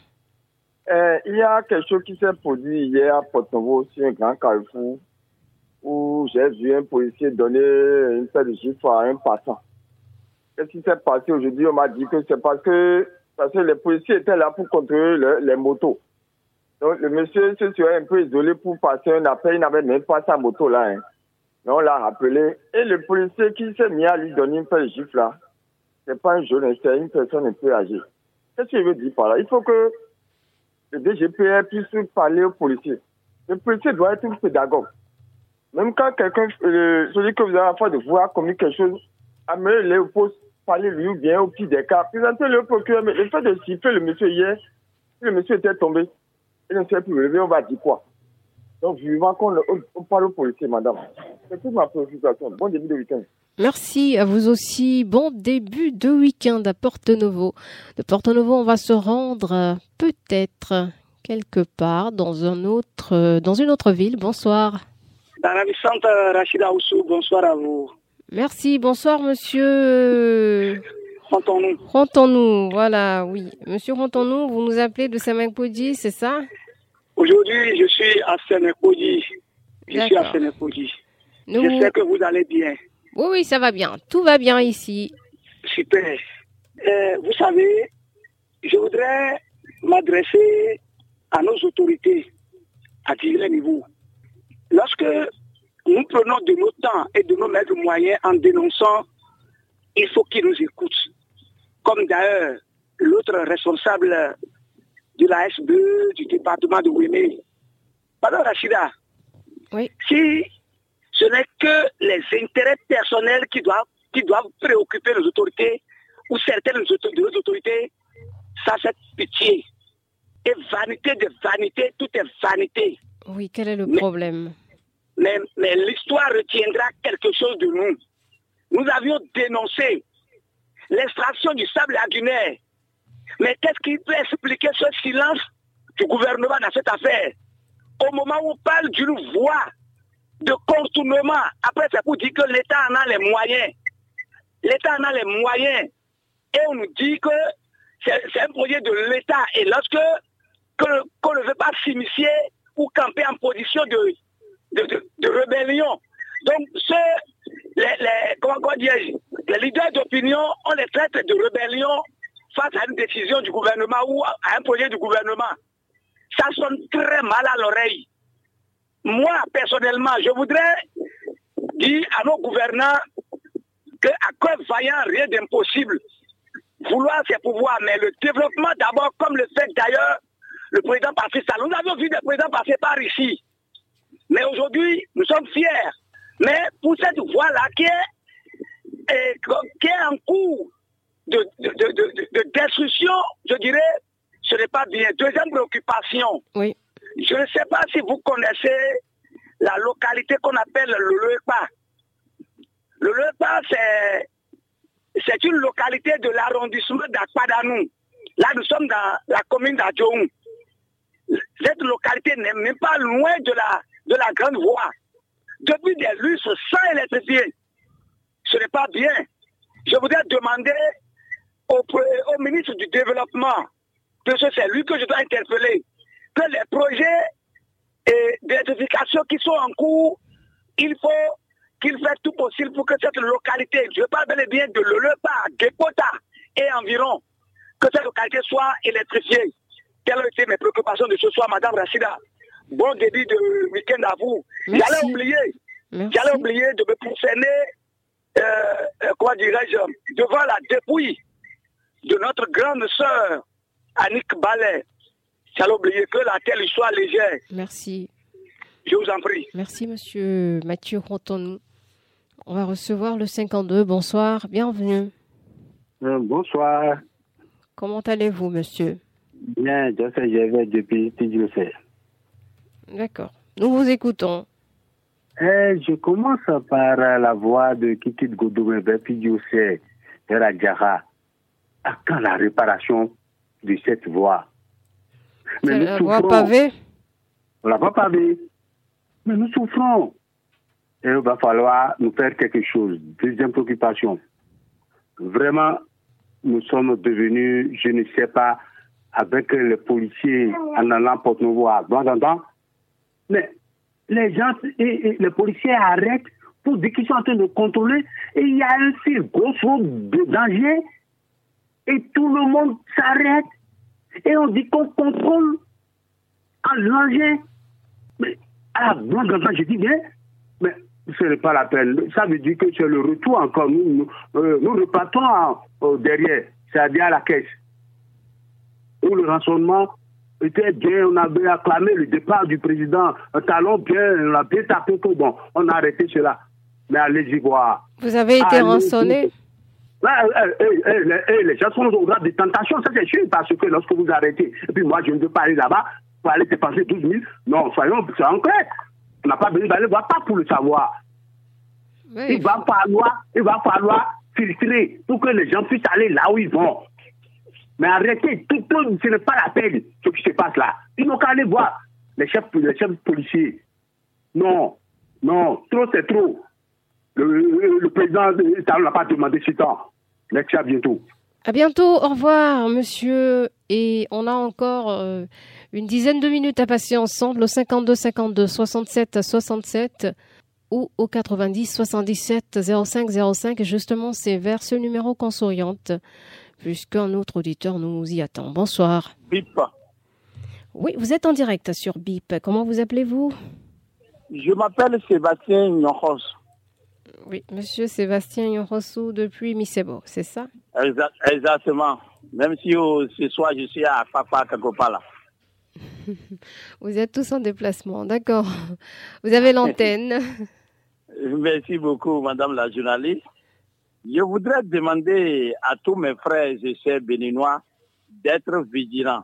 Euh, il y a quelque chose qui s'est produit hier à Porte-Novo sur un grand carrefour où j'ai vu un policier donner une paire de chiffres à un passant. Qu'est-ce qui s'est passé aujourd'hui? On m'a dit que c'est parce que, parce que les policiers étaient là pour contrôler le- les motos. Donc le monsieur se serait un peu isolé pour passer un appel. Il n'avait même pas sa moto là. Hein. Mais on l'a rappelé. Et le policier qui s'est mis à lui donner une paire de chiffres là, c'est pas un jeune, c'est une personne un peu âgée. Qu'est-ce que je veux dire par là? Il faut que le DGPR puisse parler aux policiers. Le policier doit être un pédagogue. Même quand quelqu'un, euh, celui que vous avez à faire de voir commis quelque chose, amenez-le au poste, parlez-lui ou bien au petit des cas, présentez-le au procureur. Mais le fait de siffler le monsieur hier, si le monsieur était tombé, il ne s'est plus relevé, on va dire quoi? Donc, vivant qu'on on, on parle aux policiers, madame. C'est toute ma préoccupation. Bon début de week-end. Merci à vous aussi. Bon début de week-end à Porto Novo. De Porto Novo, on va se rendre euh, peut-être quelque part dans un autre, euh, dans une autre ville. Bonsoir. La ravissante euh, Rachida Oussou, bonsoir à vous. Merci. Bonsoir, monsieur. Rentons-nous. Rentons-nous. Voilà, oui. Monsieur Rentons-nous, vous nous appelez de Samakpodi, c'est ça? Aujourd'hui, je suis à Sénécodi. Je suis à. Nous- Je sais que vous allez bien. Oui, oui, ça va bien. Tout va bien ici. Super. Euh, vous savez, je voudrais m'adresser à nos autorités à divers niveaux. Lorsque nous prenons de nos temps et de nos maîtres moyens en dénonçant, il faut qu'ils nous écoutent. Comme d'ailleurs l'autre responsable de la SBE du département de Ouémé. Madame Rachida, oui. si ce n'est que les intérêts personnels qui doivent, qui doivent préoccuper les autorités ou certaines de nos autorités, ça c'est pitié. Et vanité de vanité, tout est vanité. Oui, quel est le problème? Mais, mais l'histoire retiendra quelque chose de nous. Nous avions dénoncé l'extraction du sable lagunaire. Mais qu'est-ce qui peut expliquer ce silence du gouvernement dans cette affaire? Au moment où on parle d'une voie de contournement, après c'est pour dire que l'État en a les moyens. L'État en a les moyens. Et on nous dit que c'est un projet de l'État. Et lorsque que- qu'on ne veut pas s'initier ou camper en position de, de, de- rébellion. Donc, ceux, les, les- comment, les leaders d'opinion, on les traite de rébellion face à une décision du gouvernement ou à un projet du gouvernement. Ça sonne très mal à l'oreille. Moi, personnellement, je voudrais dire à nos gouvernants qu'à quoi vaillant, rien d'impossible. Vouloir, c'est pouvoir, mais le développement d'abord, comme le fait d'ailleurs le président Patrice Talon. Nous avions vu des présidents passer par ici. Mais aujourd'hui, nous sommes fiers. Mais pour cette voie-là qui est, eh, qui est en cours de, de- de- de- de destruction, je dirais, ce n'est pas bien. Deuxième préoccupation. Oui. Je ne sais pas si vous connaissez la localité qu'on appelle le Lepa. Le Lepa, c'est c'est une localité de l'arrondissement d'Akpadanou. Là, nous sommes dans la commune d'Adjoum. Cette localité n'est même pas loin de la, de la grande voie. Depuis des lustres sans électricité, ce n'est pas bien. Je voudrais demander au, ministre du Développement, que ce- c'est lui que je dois interpeller, que les projets et d'électrification qui sont en cours, il faut qu'il fasse tout possible pour que cette localité, je parle bel et bien de Lelepa, Gepota et environ, que cette localité soit électrifiée. Quelles ont été mes préoccupations de ce soir, Madame Rachida Bon début de week-end à vous. J'allais oublier, j'allais oublier de me prosterner, euh, euh, comment dirais-je, devant la dépouille de notre grande sœur, Annick Ballet. J'allais oublier que la terre lui soit légère. Merci. Je vous en prie. Merci, monsieur Mathieu Ronton. On va recevoir le 52. Bonsoir, bienvenue. Euh, bonsoir. Comment allez-vous, monsieur? Bien, je sais, je vais depuis TGC. D'accord. Nous vous écoutons. Eh, je commence par la voix de Kikit Godomé vers TGC, vers Adjara. À quand la réparation de cette voie C'est nous la voie souffrons. pavée? On l'a pas pavé. Mais nous souffrons. Et il va falloir nous faire quelque chose. Deuxième préoccupation. Vraiment, nous sommes devenus, je ne sais pas, avec les policiers en allant Porte Nouveau à temps. Mais les gens, et, les policiers arrêtent pour dire qu'ils sont en train de contrôler et il y a un gros de danger et tout le monde s'arrête et on dit qu'on contrôle en danger. Mais à entendant, je dis bien, mais ce n'est pas la peine. Ça veut dire que c'est le retour encore. Nous, nous, euh, nous repartons euh, derrière, c'est-à-dire à la caisse. Où le rançonnement était bien, on avait acclamé le départ du président un talon bien, on a bien tapé que bon, on a arrêté cela. Mais allez-y voir. Vous avez été rançonné les, gens sont au grade de tentation, ça c'est sûr, parce que lorsque vous arrêtez, et puis moi je ne veux pas aller là-bas pour aller dépenser 12 000, non, soyons, clairs. On n'a pas besoin d'aller voir pas pour le savoir. il, va falloir, il va falloir filtrer pour que les gens puissent aller là où ils vont. Mais arrêtez, tout, tout, ce n'est pas la peine ce qui se passe là. Ils n'ont qu'à aller voir les chefs, les chefs policiers. Non, non, trop c'est trop. Le, le, président ne l'a pas demandé ce temps. Merci à bientôt. À bientôt, au revoir, monsieur. Et on a encore euh, une dizaine de minutes à passer ensemble au 52 52 67 67 ou au 90 77 05 05. Et justement, c'est vers ce numéro qu'on s'oriente, puisqu'un autre auditeur nous y attend. Bonsoir. Bip. Oui, vous êtes en direct sur BIP. Comment vous appelez-vous? Je m'appelle Sébastien Nyoros. Oui, monsieur Sébastien Yorossou depuis Misebo, c'est ça? Exa- Exactement. Même si oh, ce soir je suis à Papa là. Vous êtes tous en déplacement, d'accord. Vous avez l'antenne. Merci beaucoup, madame la journaliste. Je voudrais demander à tous mes frères et sœurs béninois d'être vigilants.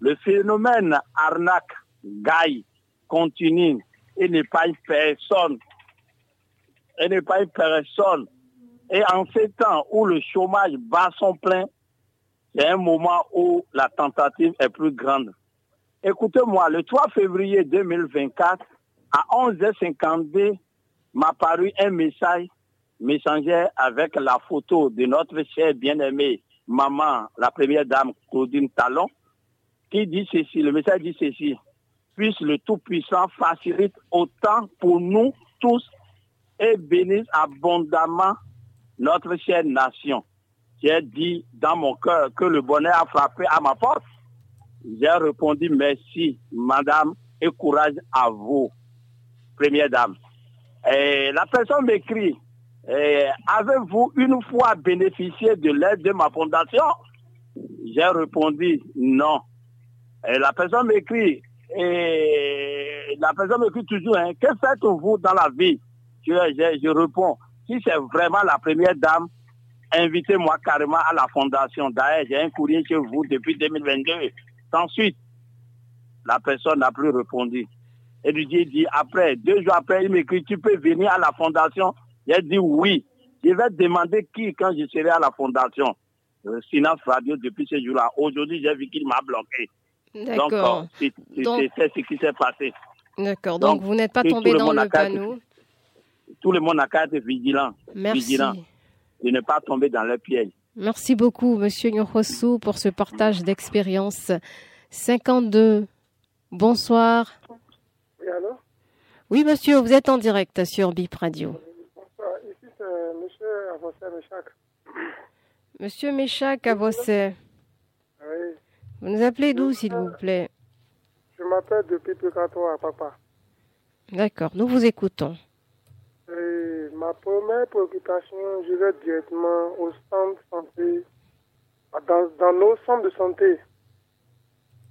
Le phénomène arnaque, gaille, continue et n'est pas une personne. Et une personne. Et en ces temps où le chômage bat son plein, c'est un moment où la tentative est plus grande. Écoutez-moi, le 3 février 2024, à 11h52, m'a paru un message messager avec la photo de notre chère bien-aimée maman, la première dame Claudine Talon, qui dit ceci, le message dit ceci, puisse le Tout-Puissant facilite autant pour nous tous et bénisse abondamment notre chère nation. J'ai dit dans mon cœur que le bonheur a frappé à ma porte. J'ai répondu merci, madame, et courage à vous, première dame. Et la personne m'écrit, avez-vous une fois bénéficié de l'aide de ma fondation? J'ai répondu non. Et la personne m'écrit, et la personne m'écrit toujours, hein, que faites-vous dans la vie? Je, réponds, si c'est vraiment la première dame, invitez-moi carrément à la fondation. D'ailleurs, j'ai un courrier chez vous depuis 2022. Ensuite, la personne n'a plus répondu. Et lui dit, après, deux jours après, il m'écrit, tu peux venir à la fondation J'ai dit oui. Je vais demander qui quand je serai à la fondation. Euh, Silence Radio depuis ce jour-là. Aujourd'hui, j'ai vu qu'il m'a bloqué. Donc, D'accord. euh, c'est c'est- Donc- c'est ce qui s'est passé. D'accord, donc, Donc, vous n'êtes pas tombé le dans le être- panneau. Tout le monde a qu'à être vigilant. Merci. Vigilant. De ne pas tomber dans le piège. Merci beaucoup, Monsieur Nyorosu, pour ce partage d'expérience. 52. Bonsoir. Oui, allô? Oui, monsieur, vous êtes en direct sur BIP Radio. Bonsoir. Ici, c'est M. Avancé Méchac. Monsieur Méchac Avossé, Oui, vous nous appelez d'où, s'il vous plaît je m'appelle depuis Pécato à Papa. D'accord, nous vous écoutons. Et ma première préoccupation, je vais directement au centre de santé, dans, dans nos centres de santé.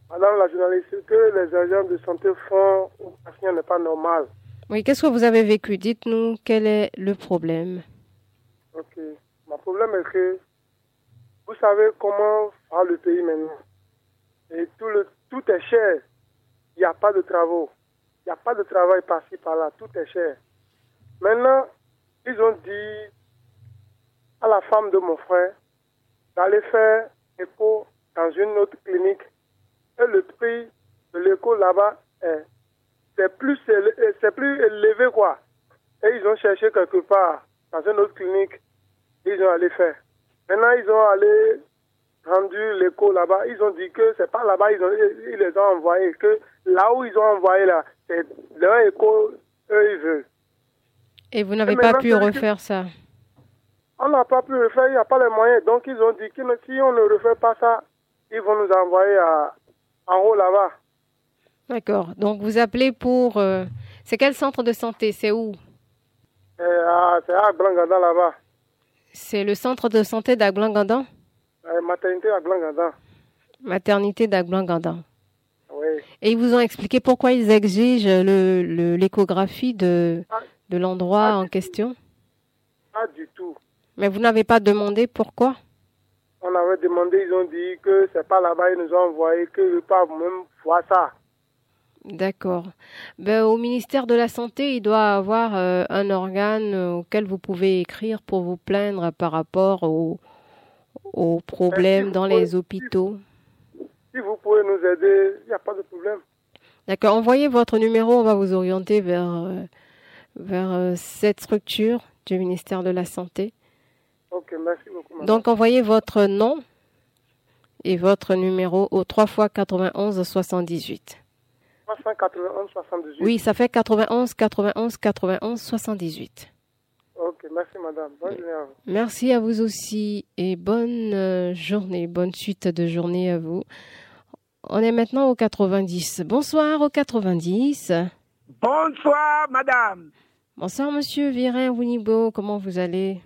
Madame la journaliste, ce que les agents de santé font aux patients n'est pas normal. Oui, qu'est-ce que vous avez vécu? Dites-nous quel est le problème? Mon problème est que vous savez comment va le pays maintenant. Et tout, le, tout est cher. Il n'y a pas de travaux. Il n'y a pas de travail par-ci, par-là. Tout est cher. Maintenant, ils ont dit à la femme de mon frère d'aller faire écho dans une autre clinique. Et le prix de l'écho là-bas est c'est plus, plus élevé, quoi. Et ils ont cherché quelque part dans une autre clinique. Ils ont allé faire. Maintenant, ils ont allé rendu l'écho là-bas. Ils ont dit que c'est pas là-bas, ils, ont, ils les ont envoyés. Que là où ils ont envoyé là, c'est leur écho, eux, ils veulent. Et vous n'avez pas pu refaire ça? On n'a pas pu le faire, il n'y a pas les moyens. Donc, ils ont dit que si on ne refait pas ça, ils vont nous envoyer à, en haut là-bas. D'accord, donc vous appelez pour... euh, C'est quel centre de santé? C'est où? À- C'est à Glangada là-bas. C'est le centre de santé d'Aglangandan Euh, maternité à Glangada. Maternité d'Agblanganda. Oui. Et ils vous ont expliqué pourquoi ils exigent le- le- l'échographie de, de l'endroit en question? Pas du tout. Mais vous n'avez pas demandé pourquoi? On avait demandé, ils ont dit que c'est pas là-bas, ils nous ont envoyé qu'ils peuvent même voir ça. D'accord. Ben, au ministère de la Santé, il doit avoir euh, un organe auquel vous pouvez écrire pour vous plaindre par rapport aux, aux problèmes dans les hôpitaux. Si vous pouvez nous aider, il n'y a pas de problème. D'accord. Envoyez votre numéro, on va vous orienter vers, euh, vers euh, cette structure du ministère de la Santé. Ok, merci beaucoup. madame. Donc, envoyez votre nom et votre numéro au 3 fois 91 78. 391 78. Oui, ça fait 91 91 91 78. Ok, merci madame. Bonne journée à vous. Merci à vous aussi et bonne euh, journée, bonne suite de journée à vous. On est maintenant au 90. Bonsoir au 90. Bonsoir, madame. Bonsoir, monsieur Virin Wunibo. Comment vous allez?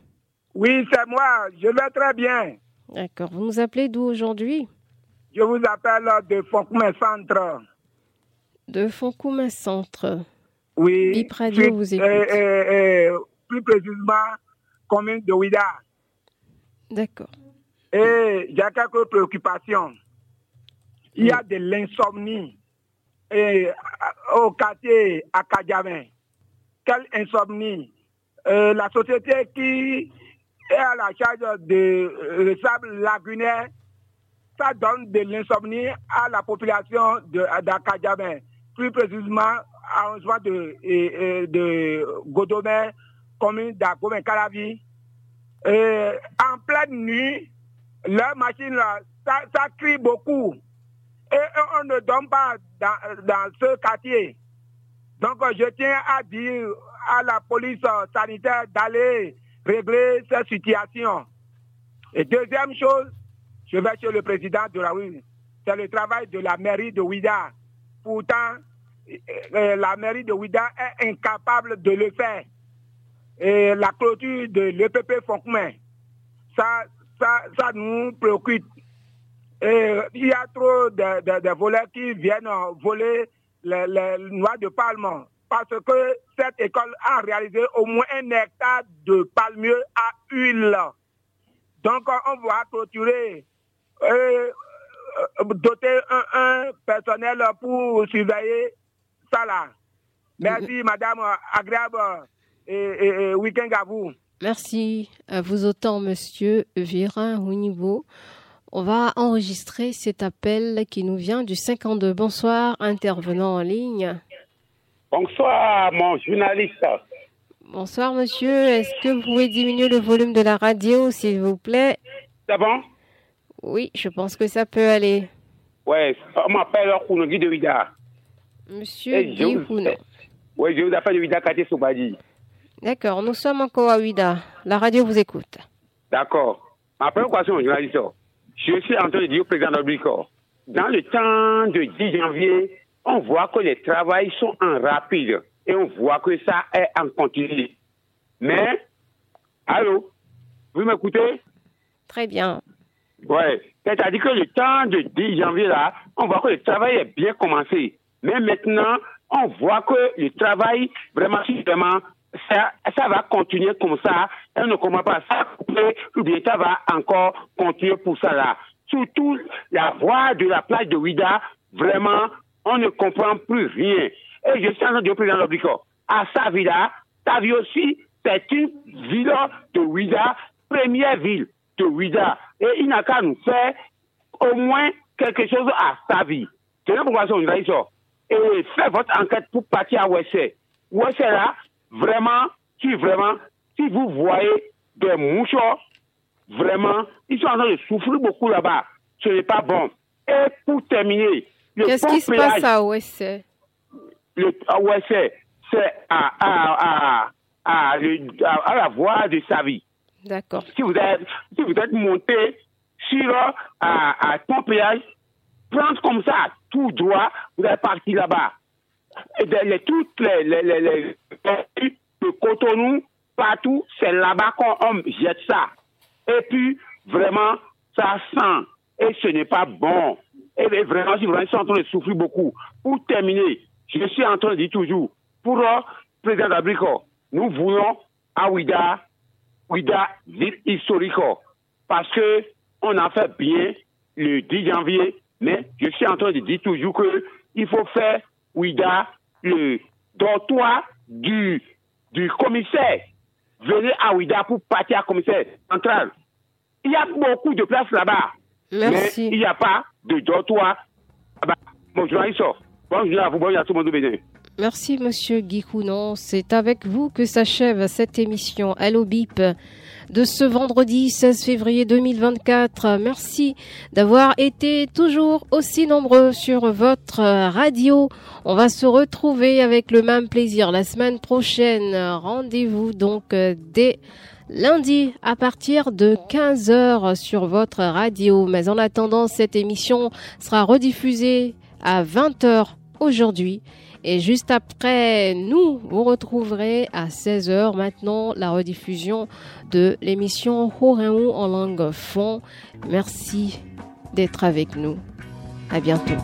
Oui, c'est moi. Je vais très bien. D'accord. Vous nous appelez d'où aujourd'hui? Je vous appelle de Foncoumé Centre. De Foncoumin Centre. Oui. Bip Radio vous écoute. euh, euh, euh, plus précisément, commune de Ouida. D'accord. Et j'ai quelques préoccupations. Il y a de l'insomnie et, euh, au quartier à Kadjamin. Quelle insomnie Euh, La société qui est à la charge de euh, le sable lagunaire, ça donne de l'insomnie à la population de d'Akadjamin. Plus précisément, arrondissement de, et- et de Godomé, commune d'Agomé Calavi. Euh, en pleine nuit, leur machine, là, ça, crie beaucoup. Et on ne donne pas dans, ce quartier. Donc, je tiens à dire à la police sanitaire d'aller régler cette situation. Et deuxième chose, je vais chez le président de la rue. C'est le travail de la mairie de Ouida. Pourtant, euh, euh, la mairie de Ouida est incapable de le faire. Et la clôture de l'EPP Foncmain, ça, ça, ça nous préoccupe. Et il y a trop de, voleurs qui viennent euh, voler les, les noix de palme parce que cette école a réalisé au moins un hectare de palmiers à huile. Donc euh, on va clôturer, euh, euh, doter un, un personnel pour surveiller ça là. Merci madame, euh, agréable euh, et, et- et week-end à vous. Merci à vous autant, monsieur Virin Wunibo. On va enregistrer cet appel qui nous vient du 52. Bonsoir, intervenant en ligne. Bonsoir, mon journaliste. Bonsoir, monsieur. Est-ce que vous pouvez diminuer le volume de la radio, s'il vous plaît? C'est bon? Oui, je pense que ça peut aller. Ouais, on m'appelle Kounogi de Vida. Monsieur Eh, Guy Houno. Oui, je vous appelle de Vida Kati Soubadi. D'accord, nous sommes encore à Ouida. La radio vous écoute. D'accord. Ma première question, journaliste, je suis en train de dire au président Oblico, dans le temps de 10 janvier, on voit que les travails sont en rapide et on voit que ça est en continu. Mais, allô, vous m'écoutez? Très bien. Ouais. C'est-à-dire que le temps de 10 janvier, là, on voit que le travail est bien commencé. Mais maintenant, on voit que le travail, vraiment, vraiment, ça, ça va continuer comme ça. On ne comprend pas ça. ou bien ça va encore continuer pour ça, là. Surtout, la voie de la plage de Ouida, vraiment, on ne comprend plus rien. Et je suis en train de président Loblico, à sa villa, ta vie aussi, c'est une ville de Ouida, première ville de Ouida. Et il n'a qu'à nous faire au moins quelque chose à sa vie. C'est pourquoi on va dire ça. Et faites votre enquête pour partir à Ouessé. Ouessé là, vraiment, si vraiment, si vous voyez des mouchoirs, vraiment, ils sont en train de souffrir beaucoup là-bas. Ce n'est pas bon. Et pour terminer, le Qu'est-ce qui se passe à le ah ouais, c'est à, à, à, à, à- à la voie de sa vie. Si vous êtes, si vous êtes monté sur euh, à, à Pont-Péage, prendre comme ça, tout droit, vous allez partir là-bas. Et les, toutes les, les, les, les, les- le cotonou, partout, c'est là-bas qu'on on jette ça. Et puis, vraiment, ça sent. Et ce n'est pas bon. Et vraiment, ils sont en train de souffrir beaucoup. Pour terminer, je suis en train de dire toujours, pour le président d'Abrico, nous voulons à Ouida, historique. Parce que on a fait bien le 10 janvier, mais je suis en train de dire toujours que il faut faire Ouida le dortoir du, du commissaire. Venez à Ouida pour partir à commissaire central. Il y a beaucoup de places là-bas. Merci. Mais il n'y a pas de dortoir là-bas. Bonjour, Bonjour à vous, bonjour à tout le monde. Merci, Monsieur Guy Counon. C'est avec vous que s'achève cette émission Allo Bip de ce vendredi 16 février 2024. Merci d'avoir été toujours aussi nombreux sur votre radio. On va se retrouver avec le même plaisir la semaine prochaine. Rendez-vous donc dès lundi à partir de 15h sur votre radio. Mais en attendant, cette émission sera rediffusée à 20h aujourd'hui. Et juste après, nous vous retrouverez à 16h maintenant la rediffusion de l'émission Horeou en langue fond. Merci d'être avec nous. À bientôt.